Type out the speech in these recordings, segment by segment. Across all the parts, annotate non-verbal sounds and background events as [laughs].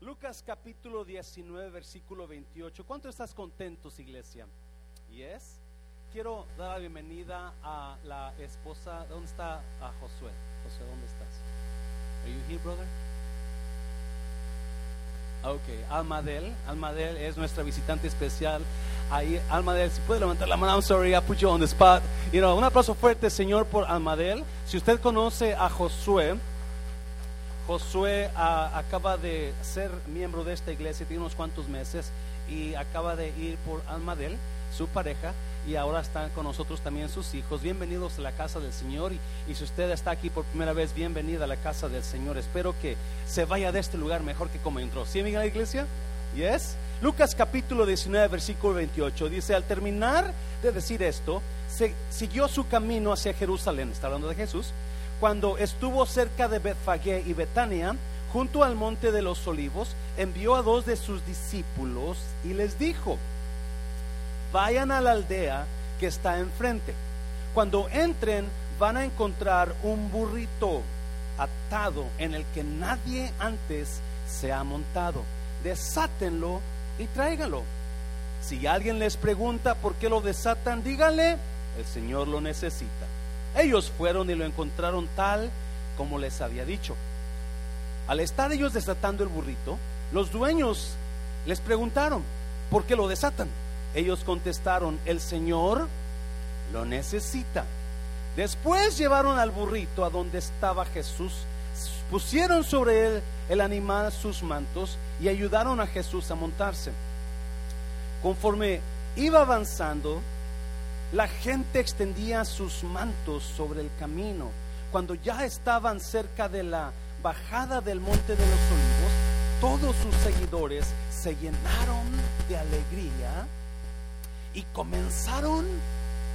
Lucas capítulo 19, versículo 28. ¿Cuánto estás contentos, iglesia? Yes. Quiero dar la bienvenida a la esposa. ¿Dónde está Josué? Josué, ¿dónde estás? Are you here, brother? Ok, Almadel. Almadel es nuestra visitante especial. Ahí, Almadel, si puede levantar la mano. I'm sorry, I put you on the spot. You know, un aplauso fuerte, Señor, por Almadel. Si usted conoce a Josué, Josué ah, acaba de ser miembro de esta iglesia, tiene unos cuantos meses y acaba de ir por Almadel, su pareja, y ahora están con nosotros también sus hijos. Bienvenidos a la casa del Señor y, si usted está aquí por primera vez, bienvenida a la casa del Señor. Espero que se vaya de este lugar mejor que como entró. ¿Sí, amiga la iglesia? Yes. Lucas capítulo 19, versículo 28 dice, al terminar de decir esto, se, siguió su camino hacia Jerusalén, está hablando de Jesús, cuando estuvo cerca de Betfagé y Betania, junto al monte de los olivos, envió a dos de sus discípulos y les dijo, vayan a la aldea que está enfrente. Cuando entren van a encontrar un burrito atado en el que nadie antes se ha montado. Desátenlo y tráiganlo. Si alguien les pregunta por qué lo desatan, díganle, el Señor lo necesita. Ellos fueron y lo encontraron tal como les había dicho. Al estar ellos desatando el burrito, los dueños les preguntaron, ¿por qué lo desatan? Ellos contestaron, el Señor lo necesita. Después llevaron al burrito a donde estaba Jesús, pusieron sobre él el animal sus mantos y ayudaron a Jesús a montarse. Conforme iba avanzando, la gente extendía sus mantos sobre el camino. Cuando ya estaban cerca de la bajada del monte de los olivos, todos sus seguidores se llenaron de alegría y comenzaron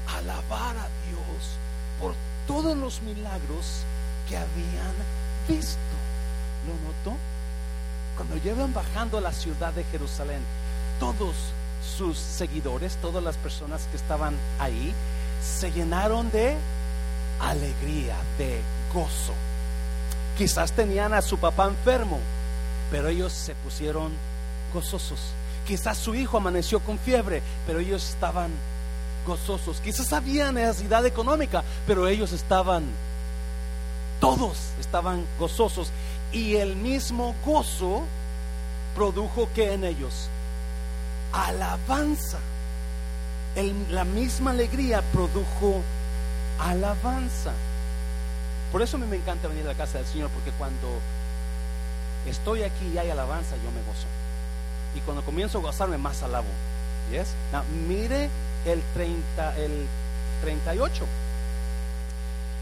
a alabar a Dios por todos los milagros que habían visto. ¿Lo notó? Cuando llevan bajando a la ciudad de Jerusalén, todos sus seguidores, todas las personas que estaban ahí, se llenaron de alegría, de gozo. Quizás tenían a su papá enfermo, pero ellos se pusieron gozosos. Quizás su hijo amaneció con fiebre, pero ellos estaban gozosos. Quizás había necesidad económica, pero ellos estaban, todos estaban gozosos. Y el mismo gozo produjo que en ellos alabanza. La misma alegría produjo alabanza. Por eso a mí me encanta venir a la casa del Señor, porque cuando estoy aquí y hay alabanza, yo me gozo. Y cuando comienzo a gozarme, más alabo. Yes? Mire el 30, el 38.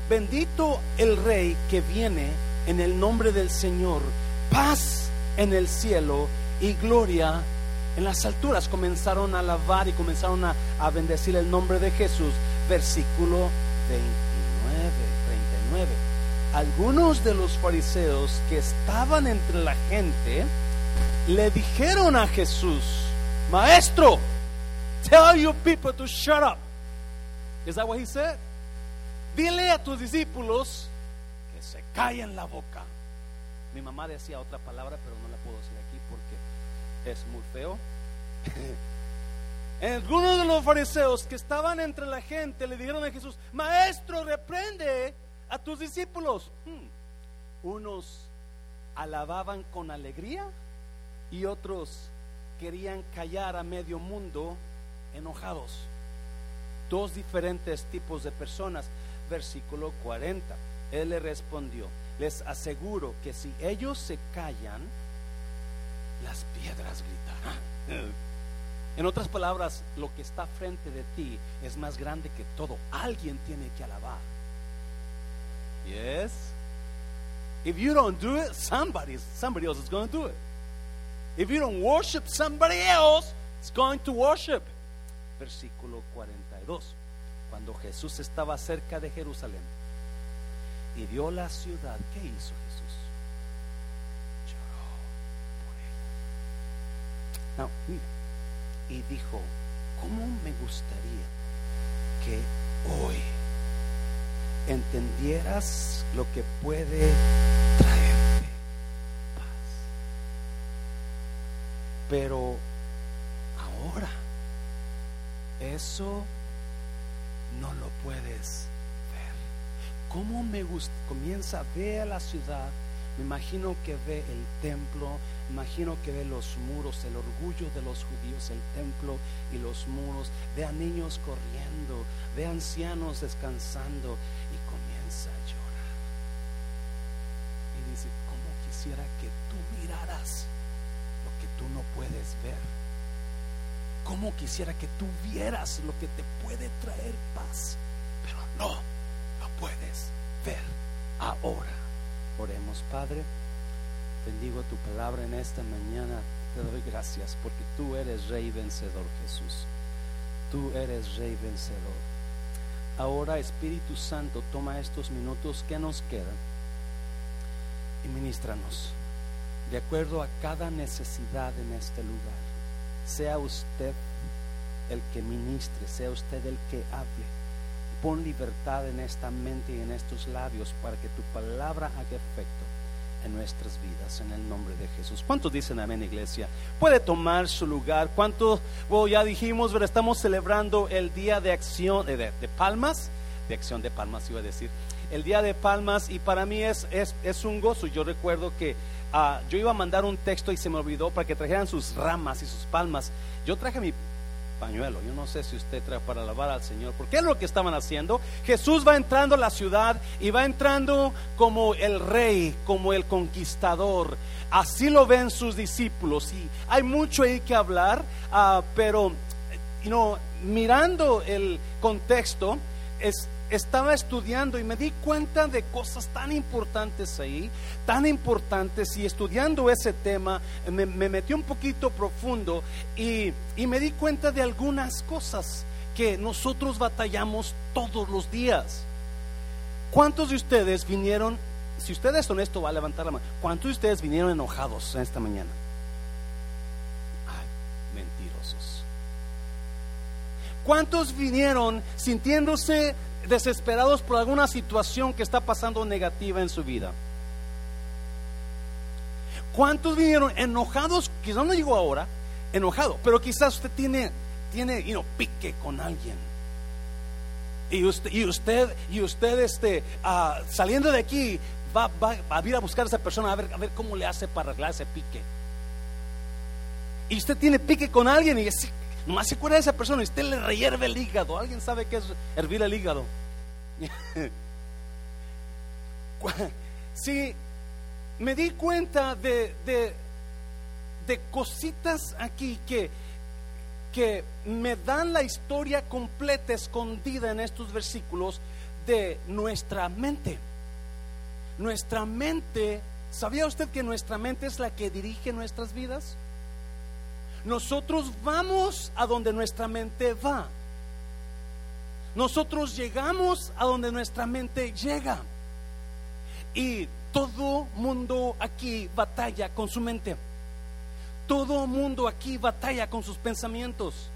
Bendito el Rey que viene en el nombre del Señor. Paz en el cielo y gloria en las alturas. Comenzaron a alabar y comenzaron a, a bendecir el nombre de Jesús. Versículo 29, 39. Algunos de los fariseos que estaban entre la gente le dijeron a Jesús, Maestro, tell your people to shut up. Is that what he said? Dile a tus discípulos que se callen la boca. Mi mamá decía otra palabra, pero no la puedo decir aquí porque es muy feo. Algunos de los fariseos que estaban entre la gente le dijeron a Jesús, Maestro, reprende a tus discípulos. Hmm. Unos alababan con alegría y otros querían callar a medio mundo enojados. Dos diferentes tipos de personas. Versículo 40. Él le respondió, les aseguro que si ellos se callan, las piedras gritarán. En otras palabras, lo que está frente de ti es más grande que todo. Alguien tiene que alabar. Yes. If you don't do it, somebody, somebody else is going to do it. If you don't worship, somebody else is going to worship. Versículo 42. Cuando Jesús estaba cerca de Jerusalén y vio la ciudad, ¿qué hizo Jesús? Lloró por ella. Now, mira, y dijo, ¿cómo me gustaría que hoy entendieras lo que puede traerte paz? Pero ahora, eso no lo puedes ver. ¿Cómo me gusta? Comienza a ver la ciudad. Imagino que ve el templo, imagino que ve los muros, el orgullo de los judíos, el templo y los muros. Ve a niños corriendo, ve a ancianos descansando y comienza a llorar. Y dice, ¿cómo quisiera que tú miraras lo que tú no puedes ver? ¿Cómo quisiera que tú vieras lo que te puede traer paz? Pero no lo puedes ver ahora. Oremos, Padre. Bendigo tu palabra en esta mañana. Te doy gracias porque tú eres Rey vencedor, Jesús. Tú eres Rey vencedor. Ahora, Espíritu Santo, toma estos minutos que nos quedan y ministranos de acuerdo a cada necesidad en este lugar. Sea usted el que ministre, sea usted el que hable. Pon libertad en esta mente y en estos labios para que tu palabra haga efecto en nuestras vidas, en el nombre de Jesús. ¿Cuántos dicen amén, iglesia? Puede tomar su lugar. ¿Cuántos? Bueno, ya dijimos, pero estamos celebrando el día de acción, eh, de, de palmas, de acción de palmas, iba a decir. El día de palmas, y para mí es, es, es un gozo. Yo recuerdo que ah, yo iba a mandar un texto y se me olvidó para que trajeran sus ramas y sus palmas. Yo traje mi pañuelo. Yo no sé si usted trae para alabar al Señor, porque es lo que estaban haciendo. Jesús va entrando a la ciudad y va entrando como el rey, como el conquistador. Así lo ven sus discípulos y hay mucho ahí que hablar, ah, pero you mirando el contexto, es, estaba estudiando y me di cuenta de cosas tan importantes ahí, tan importantes, y estudiando ese tema me, me metí un poquito profundo y, me di cuenta de algunas cosas que nosotros batallamos todos los días. ¿Cuántos de ustedes vinieron, si usted es honesto, va a levantar la mano, ¿cuántos de ustedes vinieron enojados esta mañana? Ay, mentirosos. ¿Cuántos vinieron sintiéndose desesperados por alguna situación que está pasando negativa en su vida? ¿Cuántos vinieron enojados? Quizás no digo ahora, enojado, pero quizás usted tiene, tiene, you pique con alguien. Y usted, y usted, y usted este, uh, saliendo de aquí, va, va, va, a ir a buscar a esa persona a ver, a ver cómo le hace para arreglar ese pique. Y usted tiene pique con alguien y así, nomás se acuerda de esa persona usted le rehierve el hígado. ¿Alguien sabe qué es hervir el hígado? [laughs] sí, me di cuenta de, de, de cositas aquí que, que me dan la historia completa escondida en estos versículos de nuestra mente. Nuestra mente, ¿sabía usted que nuestra mente es la que dirige nuestras vidas? Nosotros vamos a donde nuestra mente va. Nosotros llegamos a donde nuestra mente llega. Y todo mundo aquí batalla con su mente. Todo mundo aquí batalla con sus pensamientos.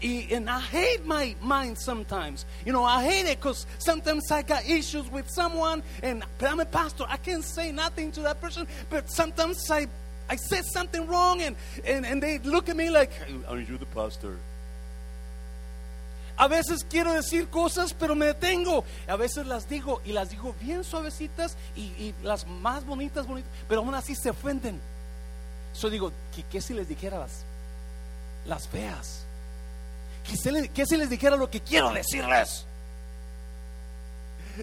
Y and I hate my mind sometimes. You know, I hate it because sometimes I got issues with someone, and I'm a pastor. I can't say nothing to that person, but sometimes I I said something wrong, and and, and they look at me like, "Aren't you the pastor?" A veces quiero decir cosas, pero me detengo. A veces las digo y las digo bien suavecitas y, y las más bonitas, bonitas, pero aún así se ofenden. Yo digo, ¿qué, qué si les dijera las, las feas? ¿Qué si, ¿Qué si les dijera lo que quiero decirles?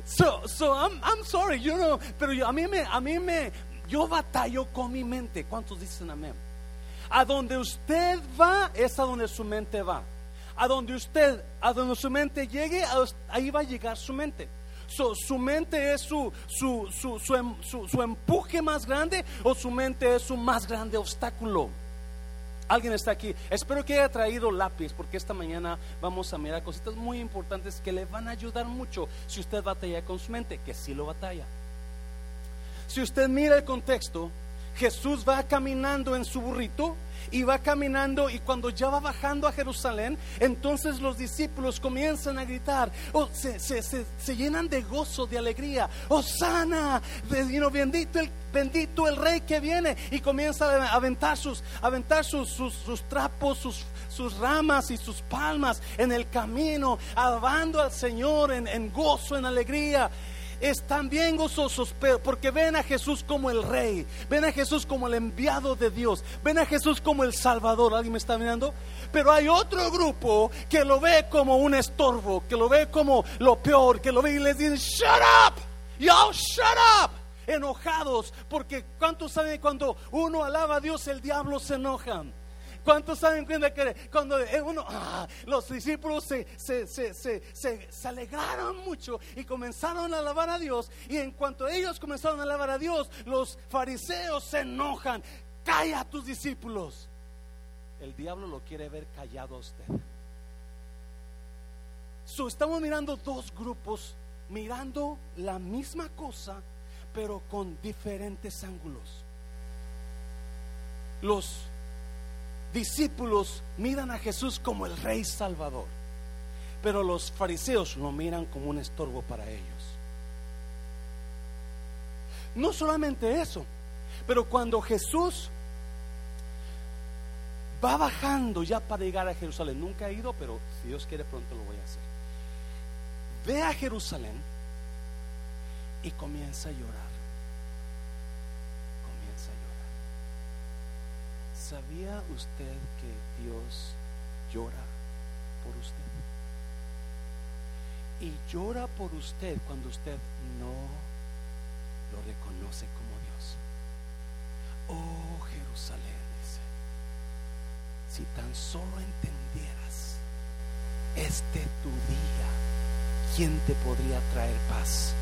So, so I'm, I'm sorry, you know, pero yo, a mí me, a mí me, yo batallo con mi mente. ¿Cuántos dicen amén? A donde usted va es a donde su mente va a donde usted, a donde su mente llegue, ahí va a llegar su mente. Su mente es su, su, su, su, su empuje más grande o su mente es su más grande obstáculo. Alguien está aquí. Espero que haya traído lápiz porque esta mañana vamos a mirar cositas muy importantes que le van a ayudar mucho si usted batalla con su mente, que sí lo batalla. Si usted mira el contexto, Jesús va caminando en su burrito y va caminando y cuando ya va bajando a Jerusalén, entonces los discípulos comienzan a gritar, oh, se, se, se, se, llenan de gozo, de alegría, Osana, bendito el, bendito el rey que viene y comienza a aventar sus, aventar sus, sus, sus trapos, sus, sus ramas y sus palmas en el camino, alabando al Señor en, en gozo, en alegría están bien gozosos porque ven a Jesús como el rey, ven a Jesús como el enviado de Dios, ven a Jesús como el salvador. ¿Alguien me está mirando? Pero hay otro grupo que lo ve como un estorbo, que lo ve como lo peor, que lo ve y les dice, shut up, y'all shut up enojados, porque ¿cuántos saben cuando uno alaba a Dios el diablo se enojan? ¿Cuántos saben que cuando uno, ah, los discípulos se, se, se, se, alegraron mucho y comenzaron a alabar a Dios? Y en cuanto ellos comenzaron a alabar a Dios, los fariseos se enojan. Calla a tus discípulos. El diablo lo quiere ver callado a usted. estamos mirando dos grupos mirando la misma cosa, pero con diferentes ángulos. Los discípulos miran a Jesús como el Rey Salvador, pero los fariseos lo miran como un estorbo para ellos. No solamente eso, pero cuando Jesús va bajando ya para llegar a Jerusalén, nunca he ido, pero si Dios quiere pronto lo voy a hacer. Ve a Jerusalén y comienza a llorar. ¿Sabía usted que Dios llora por usted? Y llora por usted cuando usted no lo reconoce como Dios. Oh Jerusalén, dice, si tan solo entendieras este tu día, ¿quién te podría traer paz?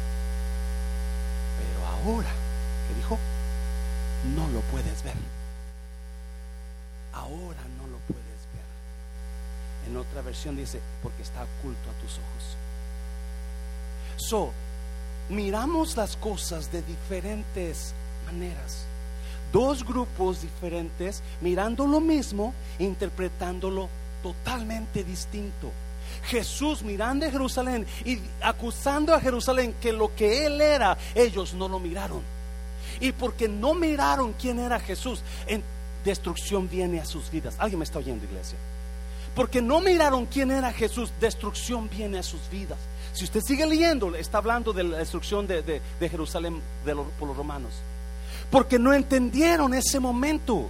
Pero ahora, ¿qué dijo? No lo puedes ver ahora no lo puedes ver. En otra versión dice, porque está oculto a tus ojos. So, miramos las cosas de diferentes maneras. Dos grupos diferentes mirando lo mismo, interpretándolo totalmente distinto. Jesús mirando a Jerusalén y acusando a Jerusalén que lo que él era, ellos no lo miraron. Y porque no miraron quién era Jesús, destrucción viene a sus vidas. ¿Alguien me está oyendo, iglesia? Porque no miraron quién era Jesús, destrucción viene a sus vidas. Si usted sigue leyendo, está hablando de la destrucción de, Jerusalén por los romanos. Porque no entendieron ese momento.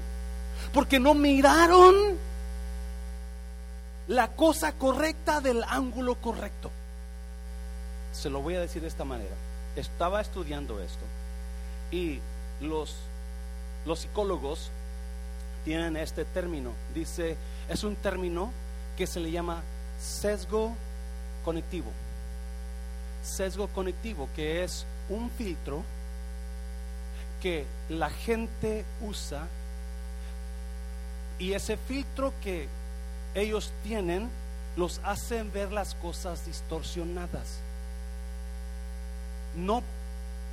Porque no miraron la cosa correcta del ángulo correcto. Se lo voy a decir de esta manera. Estaba estudiando esto y los, los psicólogos tienen este término. Dice, es un término que se le llama sesgo conectivo. Sesgo conectivo, que es un filtro que la gente usa y ese filtro que ellos tienen los hacen ver las cosas distorsionadas. No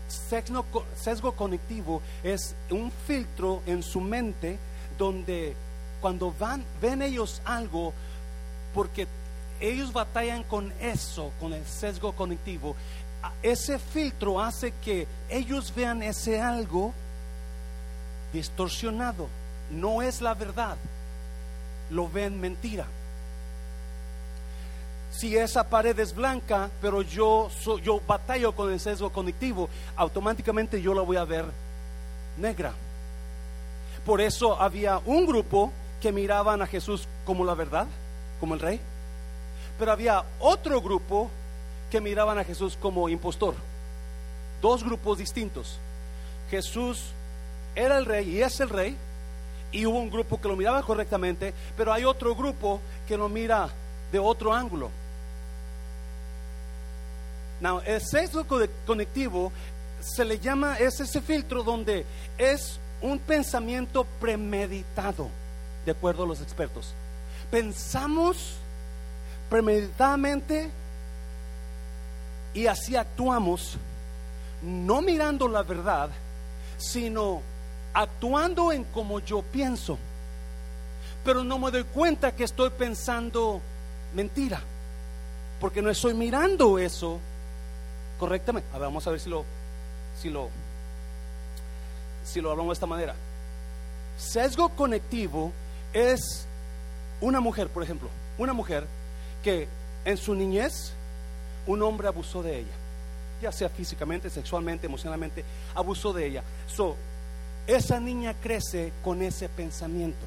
sesgo, sesgo conectivo es un filtro en su mente donde cuando van, ven ellos algo, porque ellos batallan con eso, con el sesgo cognitivo, ese filtro hace que ellos vean ese algo distorsionado, no es la verdad, lo ven mentira. Si esa pared es blanca, pero yo, yo batallo con el sesgo cognitivo, automáticamente yo la voy a ver negra. Por eso había un grupo que miraban a Jesús como la verdad, como el rey. Pero había otro grupo que miraban a Jesús como impostor. Dos grupos distintos. Jesús era el rey y es el rey. Y hubo un grupo que lo miraba correctamente, pero hay otro grupo que lo mira de otro ángulo. Now, el sexo conectivo se le llama, es ese filtro donde es un pensamiento premeditado, de acuerdo a los expertos. Pensamos premeditadamente y así actuamos, no mirando la verdad, sino actuando en como yo pienso. pero no me doy cuenta que estoy pensando mentira, porque no estoy mirando eso correctamente. A ver, vamos a ver si lo, si lo, si lo hablamos de esta manera. Sesgo conectivo es una mujer, por ejemplo, una mujer que en su niñez un hombre abusó de ella, ya sea físicamente, sexualmente, emocionalmente, abusó de ella. So, esa niña crece con ese pensamiento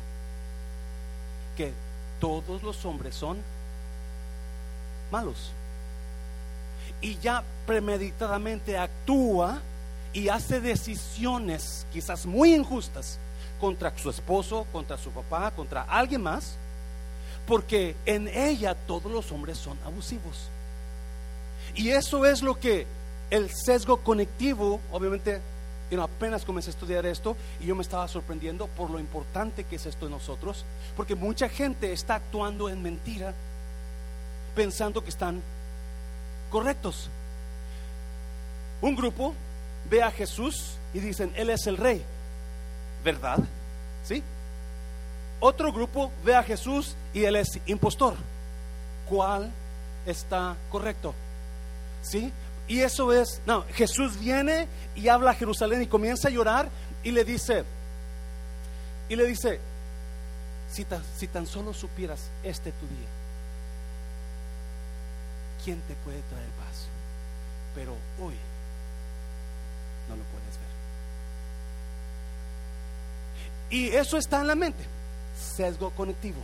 que todos los hombres son malos. Y ya premeditadamente actúa y hace decisiones quizás muy injustas contra su esposo, contra su papá, contra alguien más, porque en ella todos los hombres son abusivos. Y eso es lo que el sesgo conectivo, obviamente, apenas comencé a estudiar esto y yo me estaba sorprendiendo por lo importante que es esto en nosotros, porque mucha gente está actuando en mentira pensando que están correctos. Un grupo ve a Jesús y dicen, Él es el rey. ¿Verdad? ¿Sí? Otro grupo ve a Jesús y Él es impostor. ¿Cuál está correcto? ¿Sí? Y eso es, no, Jesús viene y habla a Jerusalén y comienza a llorar y le dice, y le dice, si tan, si tan solo supieras este tu día, ¿quién te puede traer paz? Pero hoy no lo puedes ver. Y eso está en la mente, sesgo conectivo.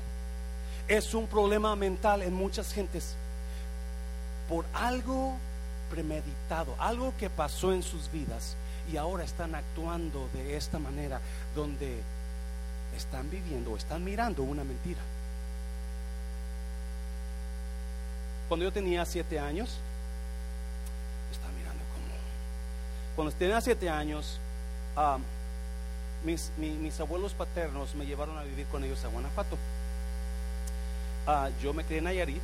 Es un problema mental en muchas gentes por algo premeditado, algo que pasó en sus vidas y ahora están actuando de esta manera donde están viviendo o están mirando una mentira. Cuando yo tenía siete años, estaba mirando como... Cuando tenía siete años, ah, mis, mis, abuelos paternos me llevaron a vivir con ellos a Guanajuato. Ah, yo me crié en Nayarit,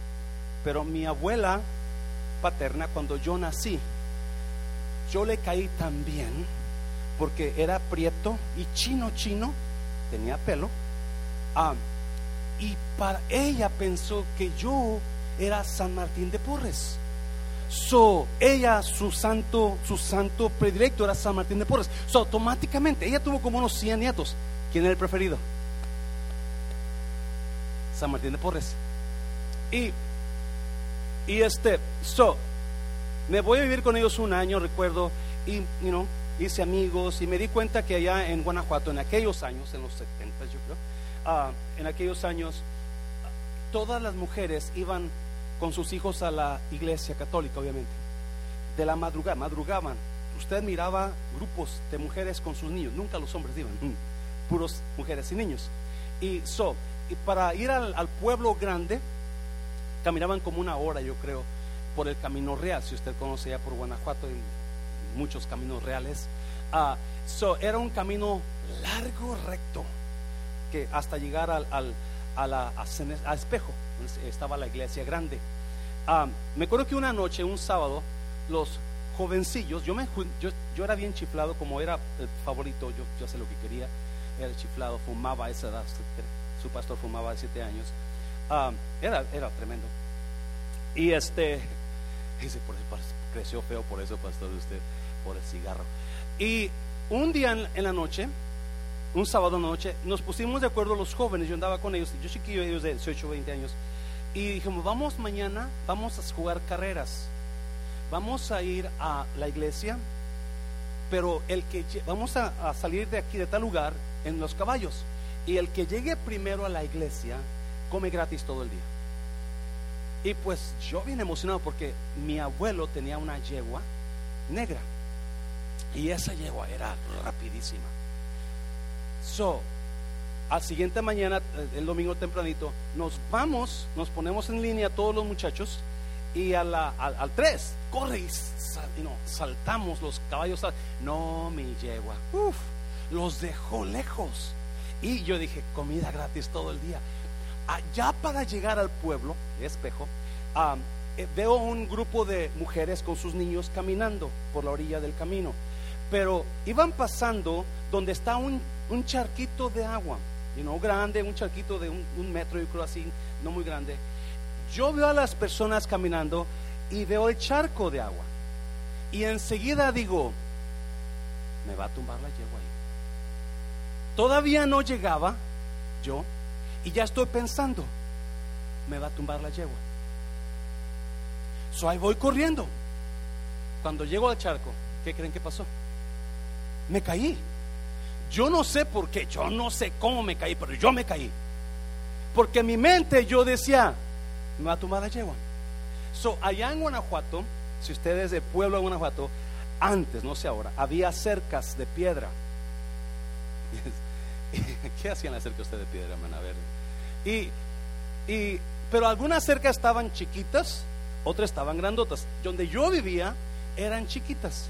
pero mi abuela paterna, cuando yo nací, yo le caí también porque era prieto y chino chino, tenía pelo, ah, y para ella pensó que yo era San Martín de Porres. So, ella, su santo, su santo predilecto era San Martín de Porres. So, automáticamente, ella tuvo como unos 100 nietos. ¿Quién era el preferido? San Martín de Porres. Y y este, so, me voy a vivir con ellos un año, recuerdo, y, you know, hice amigos y me di cuenta que allá en Guanajuato, en aquellos años, en los 70 yo creo, ah, en aquellos años, todas las mujeres iban con sus hijos a la iglesia católica, obviamente, de la madrugada, madrugaban. Usted miraba grupos de mujeres con sus niños, nunca los hombres iban, mm, puros mujeres y niños. Y so, y para ir al, pueblo grande, caminaban como una hora, yo creo, por el camino real. Si usted conoce ya por Guanajuato, hay muchos caminos reales. Uh, so, era un camino largo, recto, que hasta llegar al, al a espejo, estaba la iglesia grande. Uh, me acuerdo que una noche, un sábado, los jovencillos, yo, me, yo, yo, era bien chiflado, como era el favorito, yo, yo sé lo que quería, era chiflado, fumaba a esa edad, su pastor fumaba a siete años. Ah, era, era tremendo. Y este, dice, por creció feo por eso, pastor, usted, por el cigarro. Y un día en, la noche, un sábado noche, nos pusimos de acuerdo los jóvenes, yo andaba con ellos, yo chiquillo, ellos de 18, 20 años, y dijimos, vamos mañana, vamos a jugar carreras, vamos a ir a la iglesia, pero el que vamos a, a salir de aquí, de tal lugar, en los caballos, y el que llegue primero a la iglesia, come gratis todo el día. Y pues yo bien emocionado porque mi abuelo tenía una yegua negra. Y esa yegua era rapidísima. So, al siguiente mañana, eh, el domingo tempranito, nos vamos, nos ponemos en línea todos los muchachos y a la, al, 3, corre y, saltamos los caballos. No, mi yegua, uf, los dejó lejos. Y yo dije, comida gratis todo el día ya para llegar al pueblo, espejo, eh, veo un grupo de mujeres con sus niños caminando por la orilla del camino. Pero iban pasando donde está un, charquito de agua. y no grande, un charquito de un, un metro, yo creo así, no muy grande. Yo veo a las personas caminando y veo el charco de agua. Y enseguida digo, me va a tumbar la yegua ahí. Todavía no llegaba yo y ya estoy pensando, me va a tumbar la yegua. So ahí voy corriendo. Cuando llego al charco, ¿qué creen que pasó? Me caí. Yo no sé por qué, yo no sé cómo me caí, pero yo me caí. Porque en mi mente yo decía, va a tumbar la yegua. So, allá en Guanajuato, si ustedes de pueblo de Guanajuato, antes, no sé ahora, había cercas de piedra. [laughs] ¿Qué hacían las cercas de piedra, man? A ver. Y, y, pero algunas cercas estaban chiquitas, otras estaban grandotas. Donde yo vivía eran chiquitas.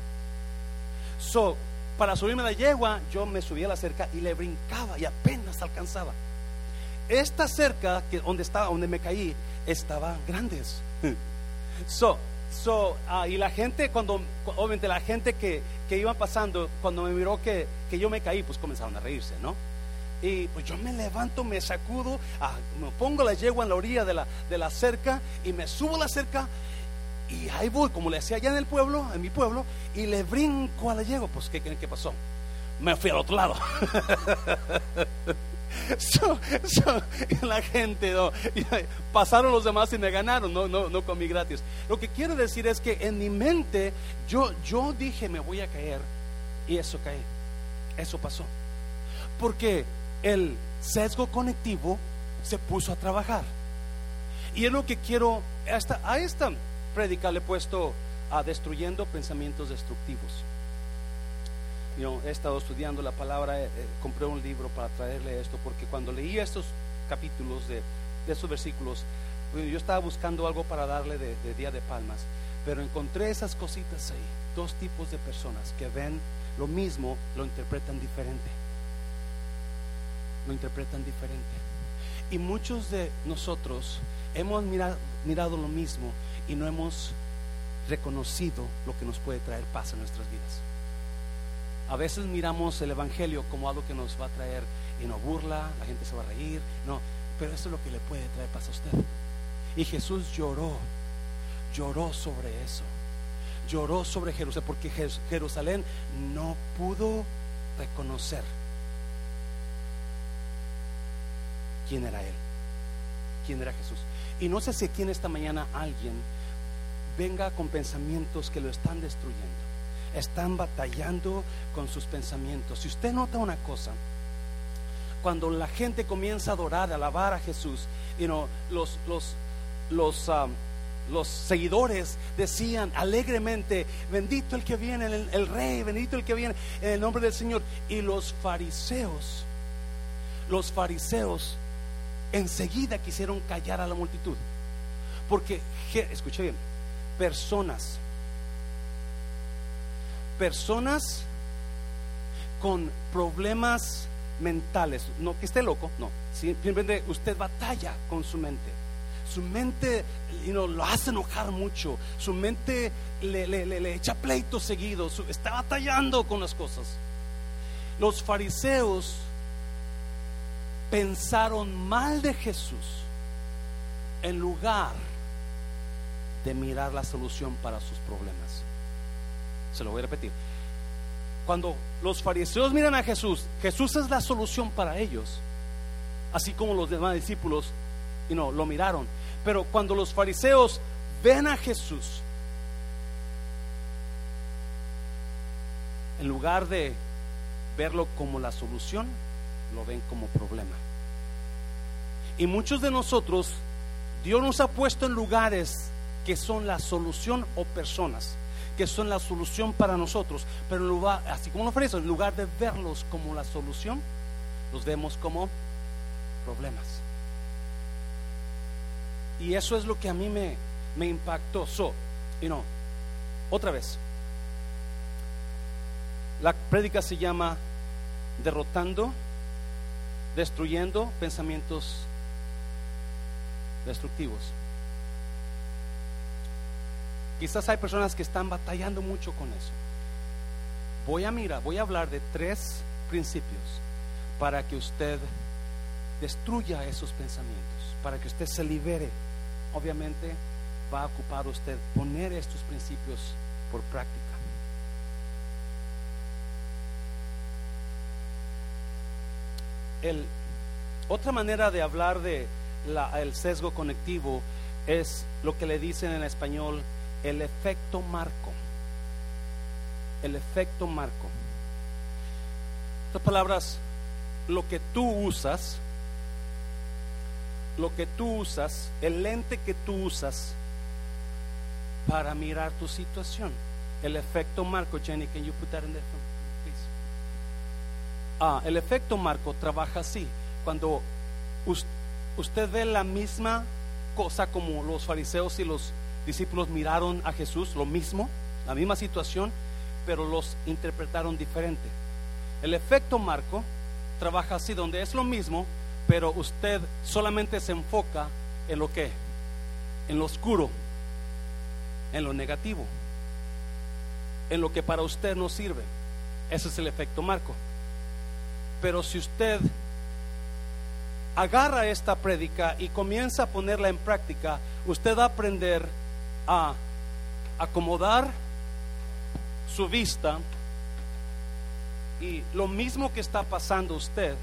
So, para subirme la yegua, yo me subía a la cerca y le brincaba y apenas alcanzaba. Esta cerca que donde estaba, donde me caí, estaba grandes. [laughs] So, so, ah, y la gente, cuando, obviamente la gente que, que iba pasando, cuando me miró que, que yo me caí, pues comenzaron a reírse, ¿no? Y pues yo me levanto, me sacudo, ah, me pongo la yegua en la orilla de la, de la cerca y me subo a la cerca y ahí voy, como le hacía allá en el pueblo, en mi pueblo, y le brinco a la yegua. Pues, ¿qué creen que pasó? Me fui al otro lado. [laughs] La gente [laughs] pasaron los demás y me ganaron, no, no, no comí gratis. Lo que quiero decir es que en mi mente yo, yo dije me voy a caer y eso cae, eso pasó. Porque el sesgo conectivo se puso a trabajar. Y es lo que quiero, hasta, a esta prédica le he puesto a destruyendo pensamientos destructivos he estado estudiando la palabra, eh, eh, compré un libro para traerle esto, porque cuando leí estos capítulos de, de estos versículos, yo estaba buscando algo para darle de, Día de Palmas, pero encontré esas cositas ahí, dos tipos de personas que ven lo mismo, lo interpretan diferente. Lo interpretan diferente. Y muchos de nosotros hemos mirado lo mismo y no hemos reconocido lo que nos puede traer paz en nuestras vidas. A veces miramos el Evangelio como algo que nos va a traer y nos burla, la gente se va a reír, no, pero eso es lo que le puede traer paz a usted. Y Jesús lloró, lloró sobre eso, lloró sobre Jerusalén, porque Jerusalén no pudo reconocer quién era Él, quién era Jesús. Y no sé si aquí en esta mañana alguien venga con pensamientos que lo están destruyendo están batallando con sus pensamientos. Si usted nota una cosa, cuando la gente comienza a adorar, a alabar a Jesús, you los, los, los, um, los seguidores decían alegremente, bendito el que viene, el, el, rey, bendito el que viene en el nombre del Señor. Y los fariseos, los fariseos enseguida quisieron callar a la multitud. Porque, escuche bien, personas personas con problemas mentales, no que esté loco, no, simplemente usted batalla con su mente. Su mente lo hace enojar mucho, su mente le, le, echa pleito seguido, está batallando con las cosas. Los fariseos pensaron mal de Jesús en lugar de mirar la solución para sus problemas. Se lo voy a repetir. Cuando los fariseos miran a Jesús, Jesús es la solución para ellos, así como los demás discípulos y no lo miraron. Pero cuando los fariseos ven a Jesús, en lugar de verlo como la solución, lo ven como problema. Y muchos de nosotros, Dios nos ha puesto en lugares que son la solución o personas que son la solución para nosotros, pero en lugar, así como los fariseos, en lugar de verlos como la solución, los vemos como problemas. Y eso es lo que a mí me, me impactó. So, you know, otra vez, la prédica se llama derrotando, destruyendo pensamientos destructivos. Quizás hay personas que están batallando mucho con eso. Voy a mirar, voy a hablar de tres principios para que usted destruya esos pensamientos para que usted se libere. Obviamente va a ocupar usted poner estos principios por práctica. El, otra manera de hablar de el sesgo conectivo es lo que le dicen en español el efecto marco. El efecto marco. Estas palabras, lo que tú usas, lo que tú usas, el lente que tú usas para mirar tu situación. El efecto marco, Jenny, can you put that in there? Ah, el efecto marco trabaja así. Cuando usted ve la misma cosa como los fariseos y los discípulos miraron a Jesús, lo mismo, la misma situación, pero los interpretaron diferente. El efecto marco trabaja así, donde es lo mismo, pero usted solamente se enfoca en lo que, en lo oscuro, en lo negativo, en lo que para usted no sirve. Ese es el efecto marco. Pero si usted agarra esta prédica y comienza a ponerla en práctica, usted va a aprender a acomodar su vista y lo mismo que está pasando usted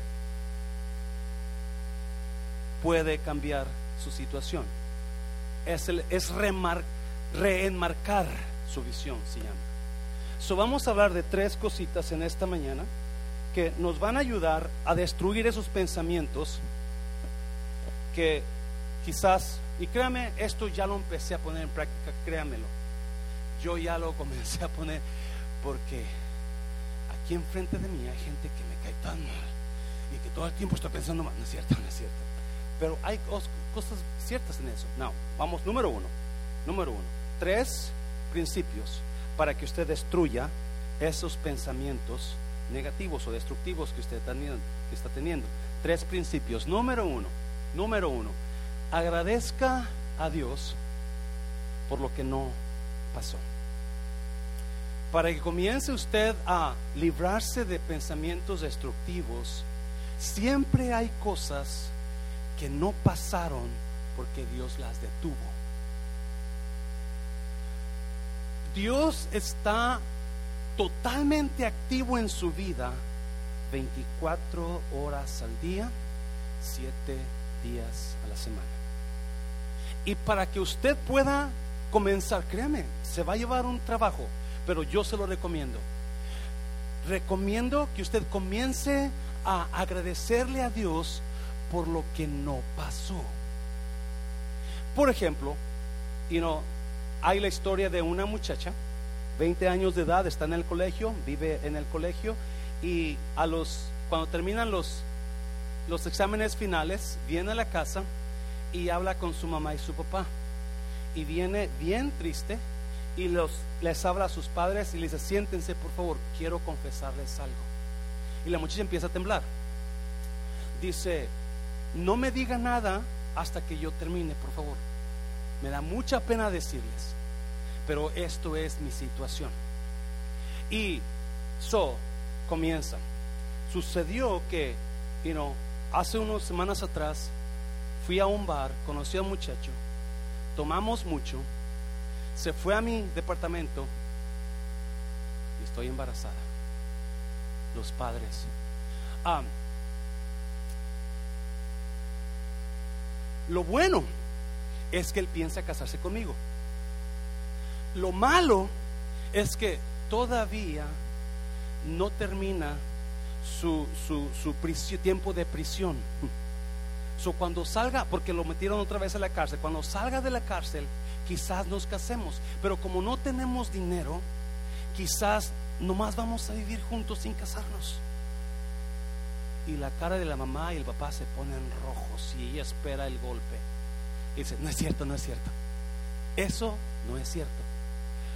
puede cambiar su situación. Es, es reenmarcar su visión, se llama. So, vamos a hablar de tres cositas en esta mañana que nos van a ayudar a destruir esos pensamientos que quizás, y créame, esto ya lo empecé a poner en práctica, créamelo. Yo ya lo comencé a poner porque aquí enfrente de mí hay gente que me cae tan mal y que todo el tiempo está pensando mal. No es cierto, no es cierto. Pero hay cosas ciertas en eso. No, vamos, número uno. Número uno. Tres principios para que usted destruya esos pensamientos negativos o destructivos que usted está teniendo. Tres principios. Número uno Número uno, agradezca a Dios por lo que no pasó. Para que comience usted a librarse de pensamientos destructivos, siempre hay cosas que no pasaron porque Dios las detuvo. Dios está totalmente activo en su vida 24 horas al día, 7 días a la semana. Y para que usted pueda comenzar, créame, se va a llevar un trabajo, pero yo se lo recomiendo. Recomiendo que usted comience a agradecerle a Dios por lo que no pasó. Por ejemplo, you know, hay la historia de una muchacha, 20 años de edad, está en el colegio, vive en el colegio y a los cuando terminan los los exámenes finales, viene a la casa y habla con su mamá y su papá. Y viene bien triste y los, les habla a sus padres y les dice, siéntense por favor, quiero confesarles algo. Y la muchacha empieza a temblar. Dice, no me diga nada hasta que yo termine, por favor. Me da mucha pena decirles, pero esto es mi situación. Y so comienza. Sucedió que, you know, hace unas semanas atrás fui a un bar, conocí a un muchacho, tomamos mucho, se fue a mi departamento y estoy embarazada. Los padres. Ah, lo bueno es que él piensa casarse conmigo. Lo malo es que todavía no termina su, su, tiempo de prisión. So, cuando salga, porque lo metieron otra vez a la cárcel, cuando salga de la cárcel, quizás nos casemos. Pero como no tenemos dinero, quizás nomás vamos a vivir juntos sin casarnos. Y la cara de la mamá y el papá se ponen rojos y ella espera el golpe. Y dice, no es cierto, no es cierto. Eso no es cierto.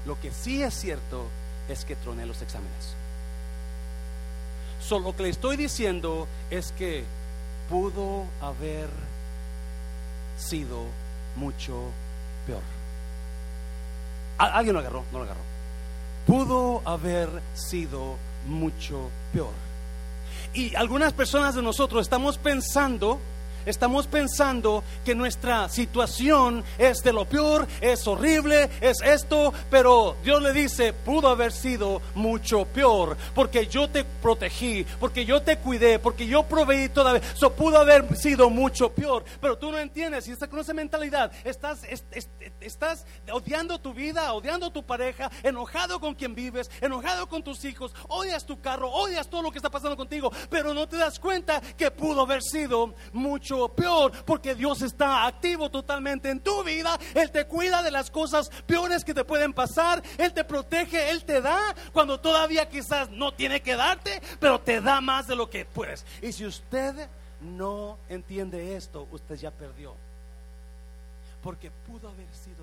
Lo que sí es cierto es que troné los exámenes. Solo lo que le estoy diciendo es que pudo haber sido mucho peor. Alguien lo agarró, no lo agarró. Pudo haber sido mucho peor. Y algunas personas de nosotros estamos pensando estamos pensando que nuestra situación es de lo peor, es horrible, es esto, pero Dios le dice, pudo haber sido mucho peor, porque yo te protegí, porque yo te cuidé, porque yo proveí todavía, eso pudo haber sido mucho peor, pero tú no entiendes, y estás con esa mentalidad, estás, estás odiando tu vida, odiando tu pareja, enojado con quien vives, enojado con tus hijos, odias tu carro, odias todo lo que está pasando contigo, pero no te das cuenta que pudo haber sido mucho peor, porque Dios está activo totalmente en tu vida, Él te cuida de las cosas peores que te pueden pasar, Él te protege, Él te da cuando todavía quizás no tiene que darte, pero te da más de lo que puedes. Y si usted no entiende esto, usted ya perdió, porque pudo haber sido.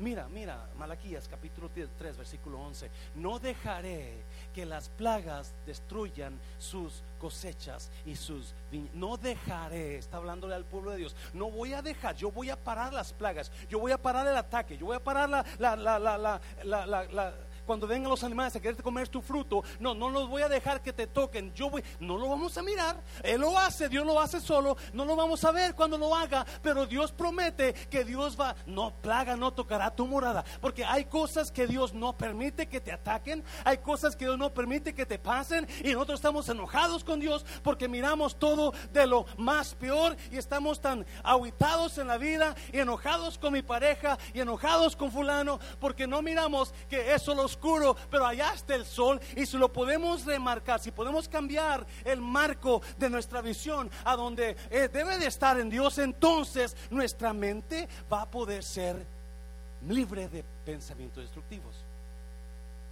Mira, mira, Malaquías capítulo 3, versículo 11. No dejaré que las plagas destruyan sus cosechas y sus viñas. No dejaré, está hablándole al pueblo de Dios, no voy a dejar, yo voy a parar las plagas, yo voy a parar el ataque, yo voy a parar la, la, la, la, cuando vengan los animales a quererte comer tu fruto, no, no los voy a dejar que te toquen. Yo voy, no lo vamos a mirar. Él lo hace, Dios lo hace solo. No lo vamos a ver cuando lo haga, pero Dios promete que Dios va, no plaga, no tocará tu morada, porque hay cosas que Dios no permite que te ataquen, hay cosas que Dios no permite que te pasen y nosotros estamos enojados con Dios porque miramos todo de lo más peor y estamos tan aguitados en la vida y enojados con mi pareja y enojados con fulano porque no miramos que eso los pero allá está el sol y si lo podemos remarcar, si podemos cambiar el marco de nuestra visión a donde eh, debe de estar en Dios, entonces nuestra mente va a poder ser libre de pensamientos destructivos.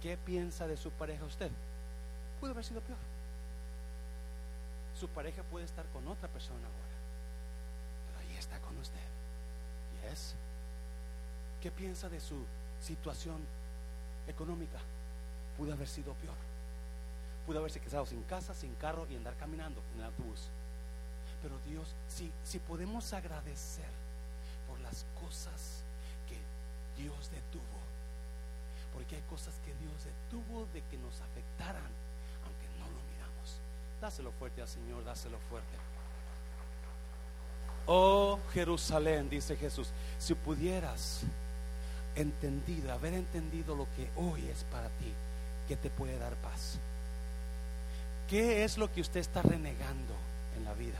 ¿Qué piensa de su pareja usted? Puede haber sido peor. Su pareja puede estar con otra persona ahora, pero ahí está con usted. ¿Yes? ¿Qué piensa de su situación económica, pudo haber sido peor. Pudo haberse quedado sin casa, sin carro y andar caminando en el autobús. Pero Dios, si, si podemos agradecer por las cosas que Dios detuvo, porque hay cosas que Dios detuvo de que nos afectaran, aunque no lo miramos. Dáselo fuerte al Señor, dáselo fuerte. Oh Jerusalén, dice Jesús, si pudieras entendido, haber entendido lo que hoy es para ti, que te puede dar paz. ¿Qué es lo que usted está renegando en la vida?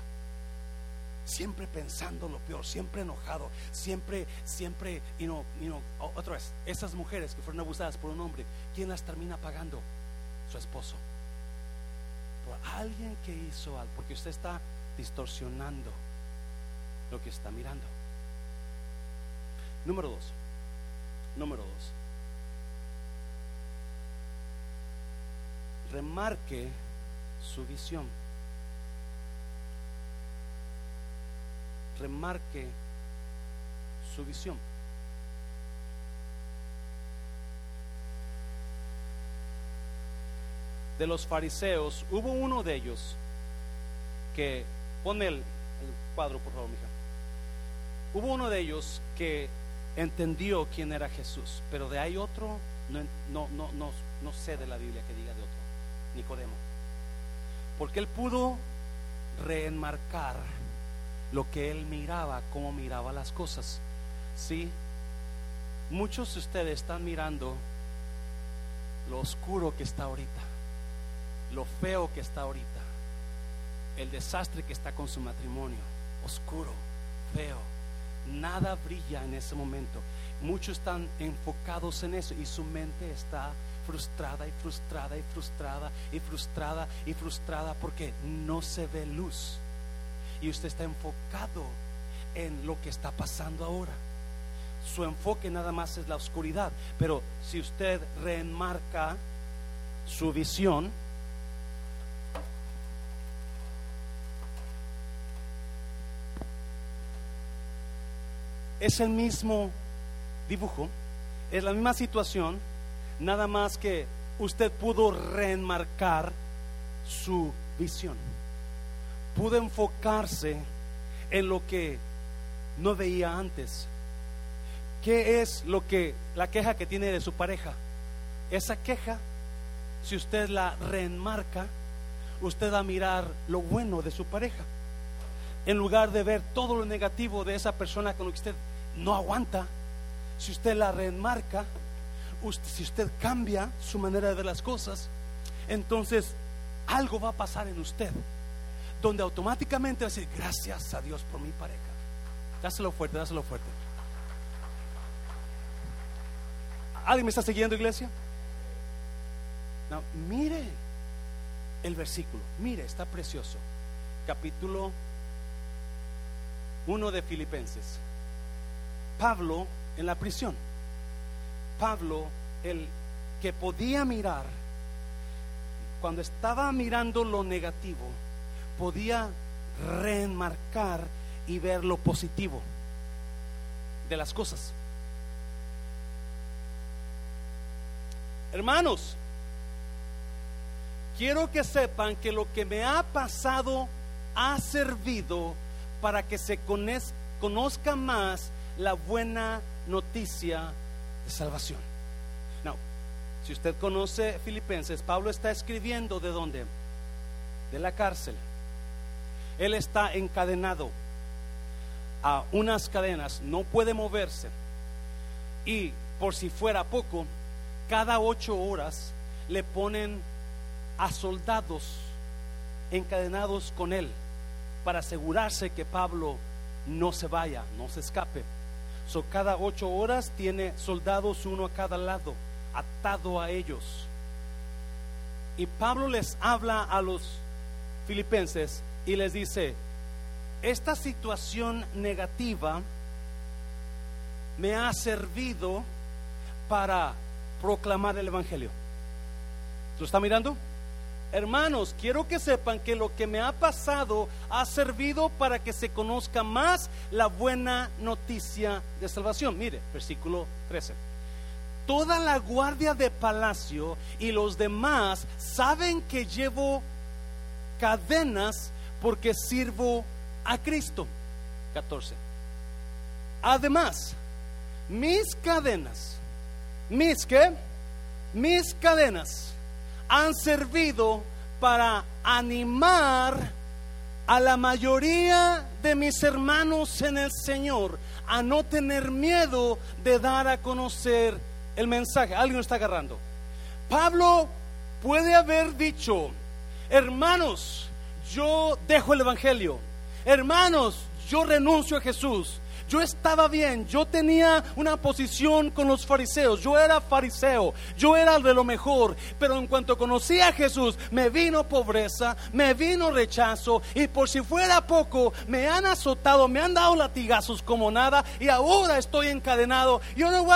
Siempre pensando lo peor, siempre enojado, siempre, siempre, y no, no, otra vez, esas mujeres que fueron abusadas por un hombre, ¿quién las termina pagando? Su esposo. Por alguien que hizo algo, porque usted está distorsionando lo que está mirando. Número dos. Número dos. Remarque su visión. Remarque su visión. De los fariseos, hubo uno de ellos que, pone el, el cuadro por favor, mija. Hubo uno de ellos que entendió quién era Jesús, pero de ahí otro, no, no, no, no, no sé de la Biblia que diga de otro, Nicodemo. Porque él pudo reenmarcar lo que él miraba, cómo miraba las cosas. Sí, muchos de ustedes están mirando lo oscuro que está ahorita, lo feo que está ahorita, el desastre que está con su matrimonio, oscuro, feo nada brilla en ese momento. Muchos están enfocados en eso y su mente está frustrada y frustrada y frustrada y frustrada y frustrada porque no se ve luz. Y usted está enfocado en lo que está pasando ahora. Su enfoque nada más es la oscuridad. Pero si usted reenmarca su visión, es el mismo dibujo, es la misma situación, nada más que usted pudo reenmarcar su visión, pudo enfocarse en lo que no veía antes. ¿Qué es lo que la queja que tiene de su pareja? Esa queja, si usted la reenmarca, usted va a mirar lo bueno de su pareja. en lugar de ver todo lo negativo de esa persona con lo que usted no aguanta, si usted la remarca, si usted cambia su manera de ver las cosas, entonces algo va a pasar en usted, donde automáticamente va a decir, gracias a Dios por mi pareja. Dáselo fuerte, dáselo fuerte. ¿Alguien me está siguiendo, iglesia? Mire el versículo, mire, está precioso. Capítulo 1 de Filipenses. Pablo en la prisión. Pablo, el que podía mirar, cuando estaba mirando lo negativo, podía reenmarcar y ver lo positivo de las cosas. Hermanos, quiero que sepan que lo que me ha pasado ha servido para que se conozca más la buena noticia de salvación. Si usted conoce Filipenses, Pablo está escribiendo de dónde? De la cárcel. Él está encadenado a unas cadenas, no puede moverse. Y por si fuera poco, cada ocho horas le ponen a soldados encadenados con él para asegurarse que Pablo no se vaya, no se escape. So, cada ocho horas tiene soldados uno a cada lado, atado a ellos. Y Pablo les habla a los filipenses y les dice, esta situación negativa me ha servido para proclamar el Evangelio. ¿Lo está mirando? Hermanos, quiero que sepan que lo que me ha pasado ha servido para que se conozca más la buena noticia de salvación. Mire, versículo 13. Toda la guardia de palacio y los demás saben que llevo cadenas porque sirvo a Cristo. 14. Además, mis cadenas, mis que, mis cadenas han servido para animar a la mayoría de mis hermanos en el Señor a no tener miedo de dar a conocer el mensaje. Alguien está agarrando. Pablo puede haber dicho, hermanos, yo dejo el Evangelio. Hermanos, yo renuncio a Jesús. Yo estaba bien, yo tenía una posición con los fariseos, yo era fariseo, yo era de lo mejor, pero en cuanto conocí a Jesús, me vino pobreza, me vino rechazo y por si fuera poco, me han azotado, me han dado latigazos como nada y ahora estoy encadenado. Yo no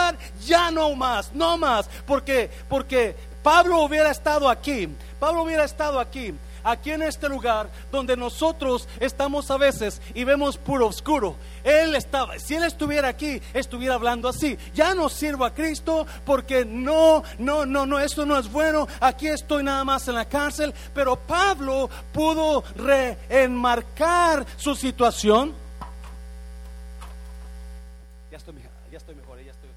ya no más, no más, porque porque Pablo hubiera estado aquí, Pablo hubiera estado aquí aquí en este lugar donde nosotros estamos a veces y vemos puro oscuro. Él estaba, si él estuviera aquí, estuviera hablando así. Ya no sirvo a Cristo porque no, no, no, no, esto no es bueno. Aquí estoy nada más en la cárcel. Pero Pablo pudo reenmarcar su situación. Ya estoy, ya estoy mejor, ya estoy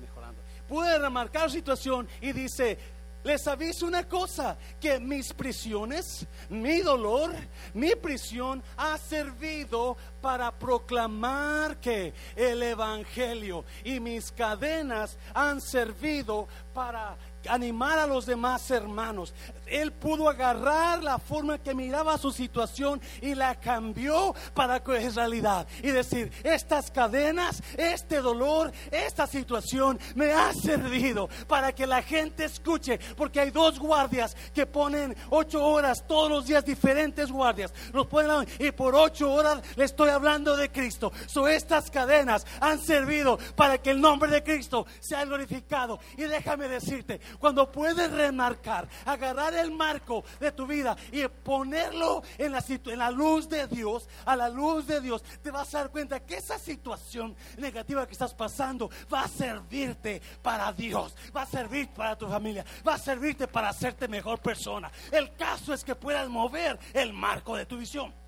mejorando. Pude remarcar su situación y dice, les aviso una cosa, que mis prisiones, mi dolor, mi prisión ha servido para proclamar que el Evangelio y mis cadenas han servido para animar a los demás hermanos. Él pudo agarrar la forma que miraba su situación y la cambió para que es realidad. Y decir, estas cadenas, este dolor, esta situación me ha servido para que la gente escuche. Porque hay dos guardias que ponen ocho horas, todos los días diferentes guardias. Los ponen y por ocho horas le estoy hablando de Cristo. So, estas cadenas han servido para que el nombre de Cristo sea glorificado. Y déjame decirte, cuando puedes remarcar, agarrar el marco de tu vida y ponerlo en la, en la luz de Dios, a la luz de Dios, te vas a dar cuenta que esa situación negativa que estás pasando va a servirte para Dios, va a servir para tu familia, va a servirte para hacerte mejor persona. El caso es que puedas mover el marco de tu visión.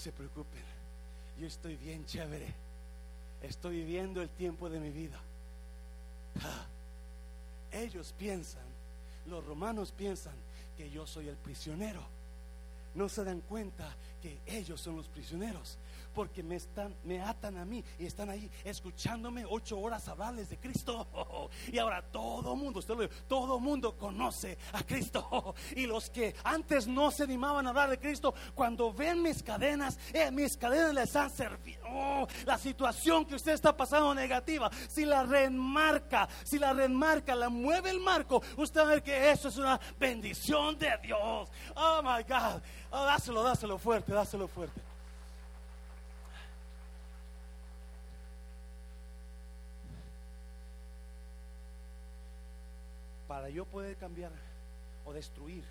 Se preocupen. Yo estoy bien chévere. Estoy viviendo el tiempo de mi vida. Ellos piensan, los romanos piensan que yo soy el prisionero. No se dan cuenta que ellos son los prisioneros porque me están, me atan a mí y están ahí escuchándome ocho horas hablarles de Cristo. [laughs] Y ahora todo mundo, usted lo todo mundo conoce a Cristo. [laughs] Y los que antes no se animaban a hablar de Cristo, cuando ven mis cadenas, eh, mis cadenas les han servido. Oh, la situación que usted está pasando negativa, si la remarca, si la remarca, la mueve el marco, usted va a ver que eso es una bendición de Dios. Oh my God. Oh, dáselo, dáselo fuerte, dáselo fuerte. Para yo poder cambiar o destruir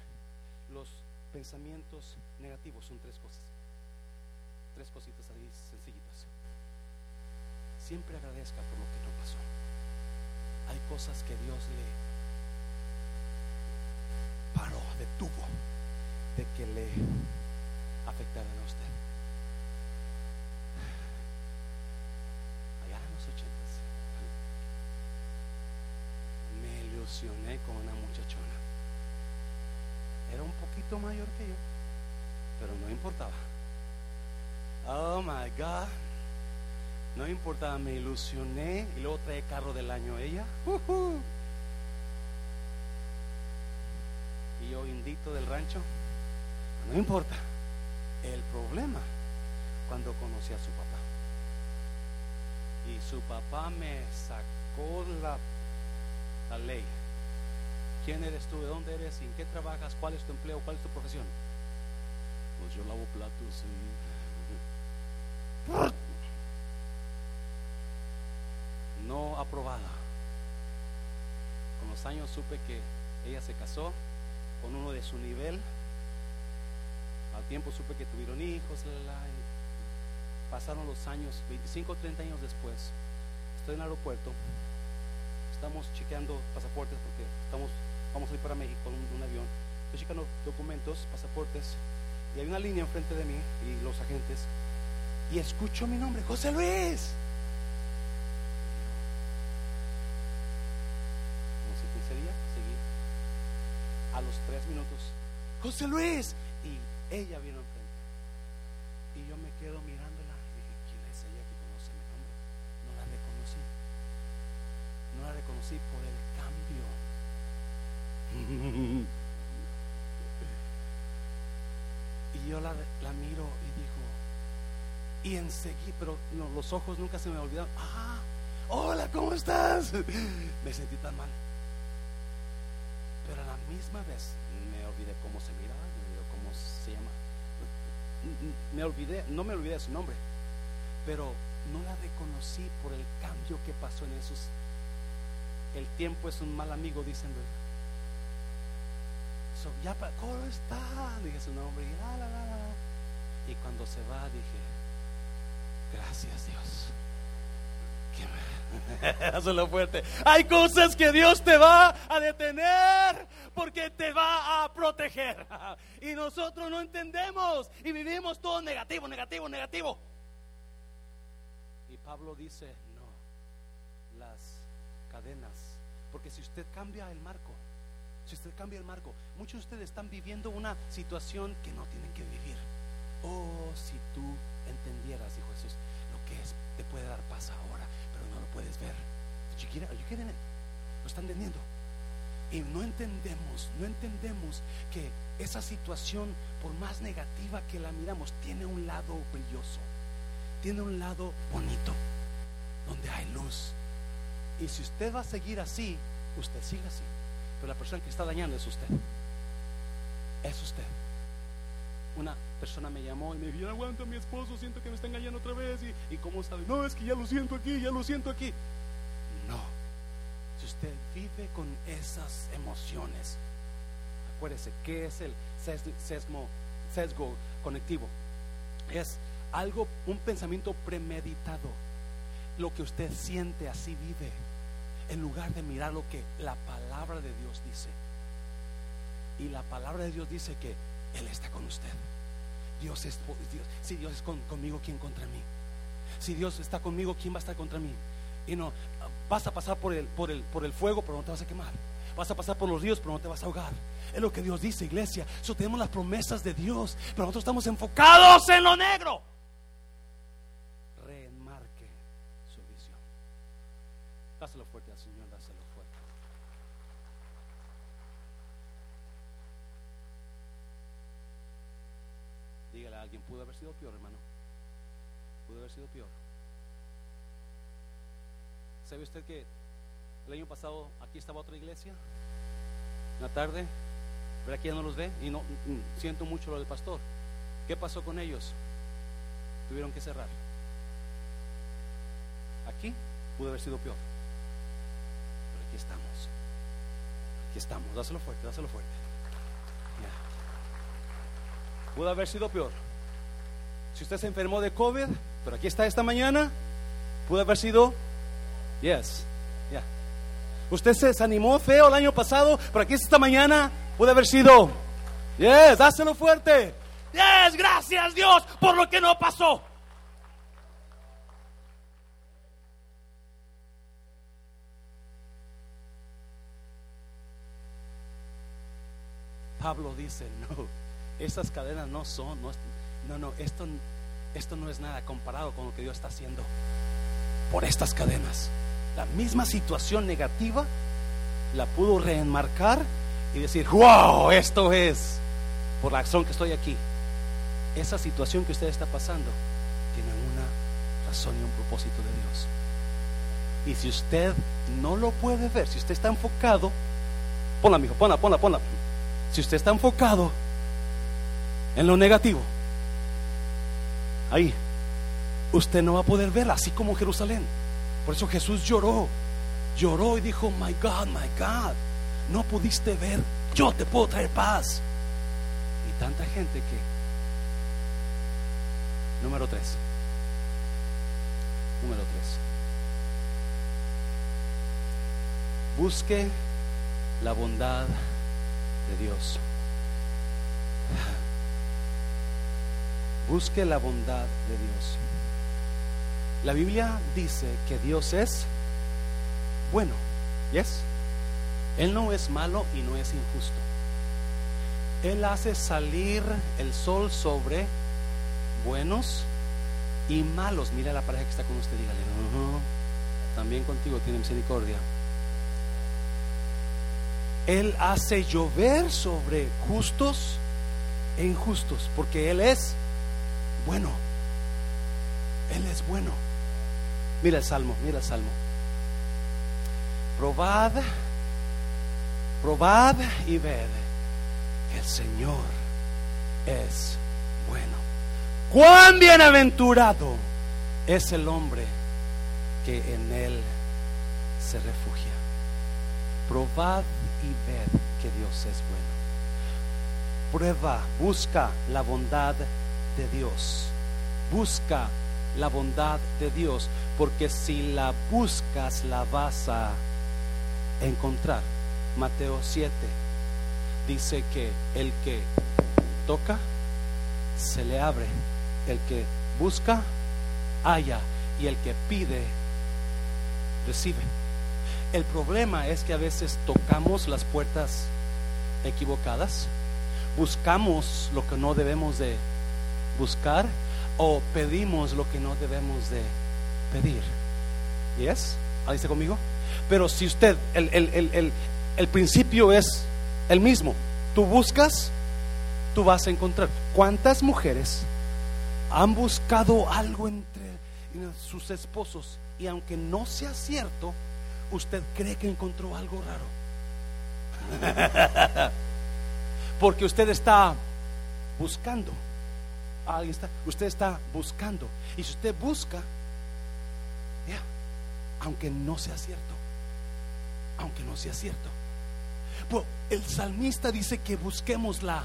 los pensamientos negativos son tres cosas. Tres cositas ahí sencillitas. Siempre agradezca por lo que no pasó. Hay cosas que Dios le paró, detuvo de que le afectaran a usted. Con una muchachona. Era un poquito mayor que yo, pero no importaba. Oh my God. No importaba, me ilusioné y luego trae carro del año ella. Y yo indito del rancho. No importa. El problema cuando conocí a su papá. Y su papá me sacó la ley. ¿Quién eres tú? ¿De dónde eres? ¿En qué trabajas? ¿Cuál es tu empleo? ¿Cuál es tu profesión? Pues yo lavo platos y... No aprobada. Con los años supe que ella se casó con uno de su nivel. Al tiempo supe que tuvieron hijos. pasaron los años, 25 o 30 años después. Estoy en el aeropuerto. Estamos chequeando pasaportes porque estamos vamos a ir para México en un, avión. Estoy checando documentos, pasaportes, y hay una línea enfrente de mí y los agentes, y escucho mi nombre, José Luis. No sé quién sería, seguí. A los tres minutos, José Luis, y ella vino enfrente. Y yo me quedo mirándola y dije, ¿quién es ella que conoce mi nombre? No la reconocí. No la reconocí por el cambio [laughs] y yo la, miro y digo, y enseguida, pero los ojos nunca se me olvidaron. Ah, hola, ¿cómo estás? [laughs] Me sentí tan mal. Pero a la misma vez me olvidé cómo se miraba, me olvidé cómo se llama. [laughs] Me olvidé, no me olvidé de su nombre, pero no la reconocí por el cambio que pasó en esos. El tiempo es un mal amigo, dicen, ¿verdad? ya, ¿cómo está? Dije su nombre y la, la, la, Y cuando se va dije, gracias Dios. [laughs] Hazlo fuerte. Hay cosas que Dios te va a detener porque te va a proteger. [laughs] Y nosotros no entendemos y vivimos todo negativo, negativo, negativo. Y Pablo dice, cadenas, porque si usted cambia el marco, si usted cambia el marco, muchos de ustedes están viviendo una situación que no tienen que vivir. Oh, si tú entendieras, dijo Jesús, lo que es, te puede dar paz ahora, pero no lo puedes ver. Lo están entendiendo. Y no entendemos, no entendemos que esa situación, por más negativa que la miramos, tiene un lado brilloso, tiene un lado bonito, donde hay luz. Y si usted va a seguir así, usted siga así. Pero la persona que está dañando es usted. Es usted. Una persona me llamó y me dijo, a mi esposo, siento que me está engañando otra vez. Y, y cómo sabe, no, es que ya lo siento aquí, ya lo siento aquí. No. Si usted vive con esas emociones, acuérdese, ¿qué es el sesgo, sesgo conectivo? Es algo, un pensamiento premeditado. Lo que usted siente, así vive en lugar de mirar lo que la palabra de Dios dice. Y la palabra de Dios dice que Él está con usted. Dios es Dios. Si Dios es conmigo, ¿quién contra mí? Si Dios está conmigo, ¿quién va a estar contra mí? Y no, vas a pasar por el, por, el, por el fuego, pero no te vas a quemar. Vas a pasar por los ríos, pero no te vas a ahogar. Es lo que Dios dice, iglesia. Eso tenemos las promesas de Dios, pero nosotros estamos enfocados en lo negro. Reenmarque su visión. Dáselo fuerte al Señor, dáselo fuerte. Dígale a alguien, pudo haber sido peor, hermano. Pudo haber sido peor. ¿Sabe usted que el año pasado aquí estaba otra iglesia? En la tarde, pero aquí ya no los ve y no mm, siento mucho lo del pastor. ¿Qué pasó con ellos? Tuvieron que cerrar. Aquí pudo haber sido peor. Aquí estamos. Aquí estamos. Dáselo fuerte, dáselo fuerte. Ya. Pudo haber sido peor. Si usted se enfermó de COVID, pero aquí está esta mañana, pudo haber sido Yes. Yeah. Usted se desanimó feo el año pasado, pero aquí esta mañana puede haber sido. Yes, dáselo fuerte. Yes, gracias Dios por lo que no pasó. Pablo dice, [laughs] no, esas cadenas no son, no, no, esto, esto no es nada comparado con lo que Dios está haciendo por estas cadenas la misma situación negativa la pudo reenmarcar y decir, wow, esto es por la acción que estoy aquí. Esa situación que usted está pasando tiene una razón y un propósito de Dios. Y si usted no lo puede ver, si usted está enfocado, ponla, amigo, ponla, ponla, ponla. Si usted está enfocado en lo negativo, ahí, usted no va a poder ver así como Jerusalén. Por eso Jesús lloró, lloró y dijo, my God, my God, no pudiste ver, yo te puedo traer paz. Y tanta gente que... Número tres. Número tres. Busque la bondad de Dios. Busque la bondad de Dios. La Biblia dice que Dios es bueno. ¿Yes? Él no es malo y no es injusto. Él hace salir el sol sobre buenos y malos. Mira la pareja que está con usted, dígale, también contigo tiene misericordia. Él hace llover sobre justos e injustos, porque Él es bueno. Él es bueno. Mira el salmo, mira el salmo. Probad, probad y ved que el Señor es bueno. Cuán bienaventurado es el hombre que en él se refugia. Probad y ved que Dios es bueno. Prueba, busca la bondad de Dios. Busca la bondad de Dios, porque si la buscas la vas a encontrar. Mateo 7 dice que el que toca, se le abre, el que busca, halla, y el que pide, recibe. El problema es que a veces tocamos las puertas equivocadas, buscamos lo que no debemos de buscar o pedimos lo que no debemos de pedir. ¿Yes? ¿Ahí está conmigo? Pero si usted, el, el, el, principio es el mismo. Tú buscas, tú vas a encontrar. ¿Cuántas mujeres han buscado algo entre sus esposos y aunque no sea cierto, usted cree que encontró algo raro? [laughs] Porque usted está buscando alguien está, usted está buscando. Y si usted busca, aunque no sea cierto, aunque no sea cierto. Pues el salmista dice que busquemos la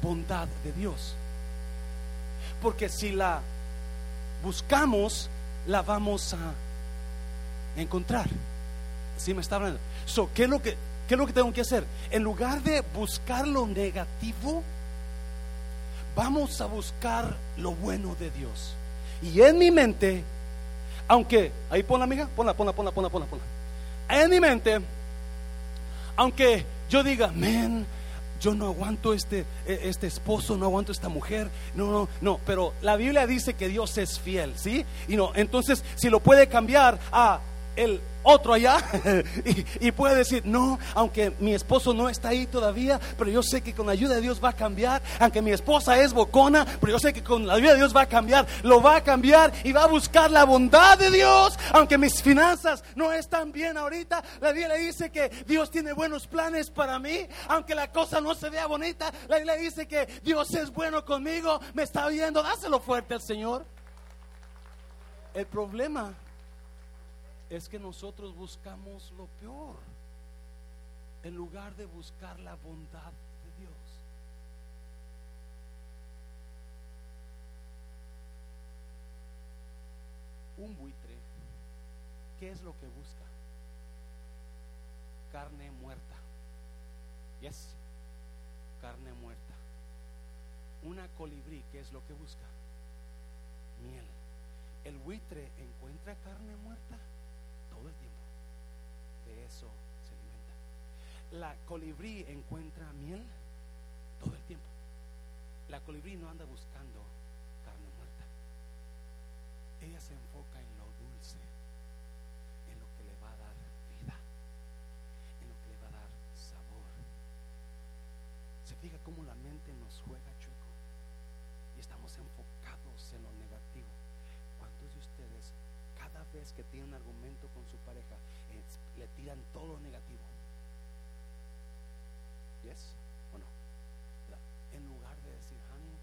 bondad de Dios. Porque si la buscamos, la vamos a encontrar. Si me está hablando? So, ¿qué, es lo que, ¿Qué es lo que tengo que hacer? En lugar de buscar lo negativo, vamos a buscar lo bueno de Dios. Y en mi mente, aunque, ahí ponla amiga, ponla, ponla, ponla, ponla, ponla, ponla. En mi mente, aunque yo diga, men, yo no aguanto este, e, este esposo, no aguanto esta mujer, no, no, no, pero la Biblia dice que Dios es fiel, ¿sí? Y no, entonces si lo puede cambiar a el otro allá [laughs] y, puede decir, no, aunque mi esposo no está ahí todavía, pero yo sé que con la ayuda de Dios va a cambiar, aunque mi esposa es bocona, pero yo sé que con la ayuda de Dios va a cambiar, lo va a cambiar y va a buscar la bondad de Dios, aunque mis finanzas no están bien ahorita, la Biblia dice que Dios tiene buenos planes para mí, aunque la cosa no se vea bonita, la Biblia dice que Dios es bueno conmigo, me está viendo, dáselo fuerte al Señor. El problema es que nosotros buscamos lo peor en lugar de buscar la bondad de Dios. Un buitre, ¿qué es lo que busca? Carne muerta. Yes, carne muerta. Una colibrí, ¿qué es lo que busca? Miel. ¿El buitre encuentra carne muerta? todo el tiempo. De eso se alimenta. La colibrí encuentra miel todo el tiempo. La colibrí no anda buscando carne muerta. Ella se enfoca en lo dulce, en lo que le va a dar vida, en lo que le va a dar sabor. Se fija cómo la mente nos juega chueco y estamos enfocados en lo negativo. ¿Cuántos de ustedes vez que tiene un argumento con su pareja, le tiran todo lo negativo. ¿Yes? ¿O no? En lugar de decir, honey,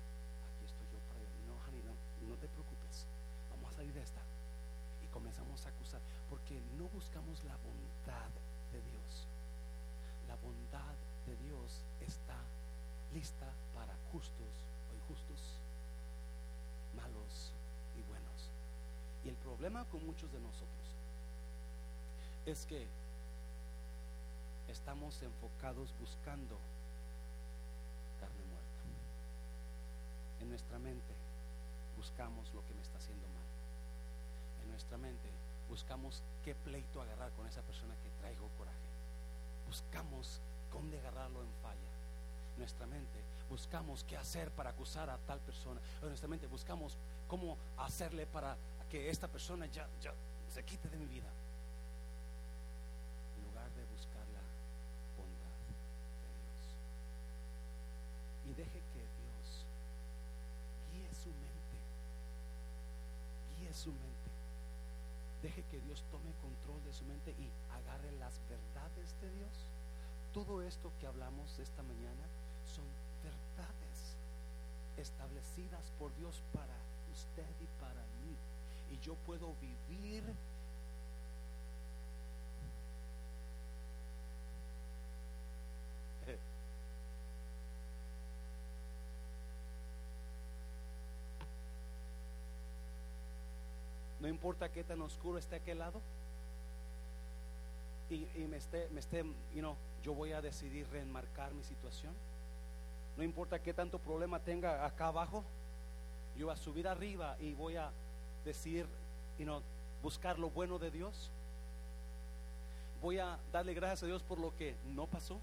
aquí estoy yo para No, honey, no, no te preocupes. Vamos a salir de esta. Y comenzamos a acusar. Porque no buscamos la bondad de Dios. La bondad de Dios está lista para justos o injustos, malos y buenos. Y el problema con muchos de nosotros es que estamos enfocados buscando carne muerta. En nuestra mente buscamos lo que me está haciendo mal. En nuestra mente buscamos qué pleito agarrar con esa persona que traigo coraje. Buscamos dónde agarrarlo en falla. En nuestra mente buscamos qué hacer para acusar a tal persona. En nuestra mente buscamos cómo hacerle para que esta persona ya, ya se quite de mi vida. En lugar de buscar la bondad de Dios. Y deje que Dios guíe su mente. Guíe su mente. Deje que Dios tome control de su mente y agarre las verdades de Dios. Todo esto que hablamos esta mañana son verdades establecidas por Dios para usted y para mí y yo puedo vivir No importa qué tan oscuro esté aquel lado. Y, me esté, me esté, you know, yo voy a decidir reenmarcar mi situación. No importa qué tanto problema tenga acá abajo, yo voy a subir arriba y voy a decir, y no buscar lo bueno de Dios. Voy a darle gracias a Dios por lo que no pasó.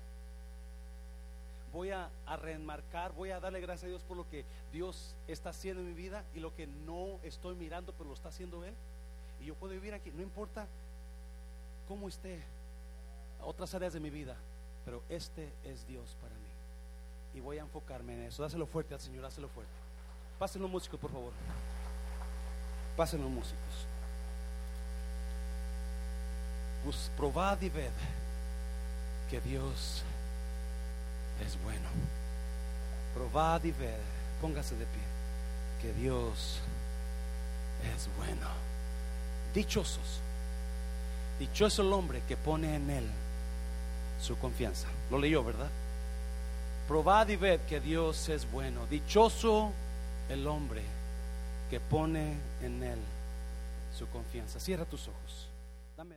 Voy a, a reenmarcar, voy a darle gracias a Dios por lo que Dios está haciendo en mi vida y lo que no estoy mirando, pero lo está haciendo Él. Y yo puedo vivir aquí, no importa cómo esté otras áreas de mi vida, pero este es Dios para mí. Y voy a enfocarme en eso. Dáselo fuerte al Señor, dáselo fuerte. Pásenlo músicos, por favor. Pasen los músicos. Pues probad y ved que Dios es bueno. Probad y ved, póngase de pie, que Dios es bueno. Dichosos. Dichoso el hombre que pone en él su confianza. Lo leyó, ¿verdad? Probad y ved que Dios es bueno. Dichoso el hombre que pone en Él su confianza. Cierra tus ojos. Dame.